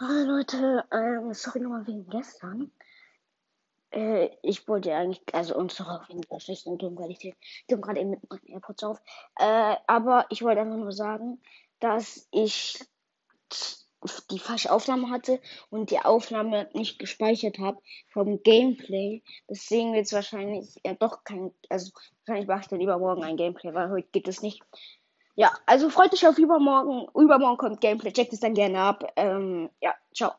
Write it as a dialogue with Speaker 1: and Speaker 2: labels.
Speaker 1: Hallo Leute, ähm, sorry nochmal wegen gestern. Äh, ich wollte eigentlich, also doch auf jeden Fall schlechten Tonqualität. Ich habe gerade eben mit meinen AirPods auf. Äh, aber ich wollte einfach nur sagen, dass ich die falsche Aufnahme hatte und die Aufnahme nicht gespeichert habe vom Gameplay. Deswegen wird es wahrscheinlich ja doch kein, also wahrscheinlich mache ich dann übermorgen ein Gameplay, weil heute geht es nicht. Ja, also freut euch auf übermorgen. Übermorgen kommt Gameplay. Checkt es dann gerne ab. Ähm, ja, ciao.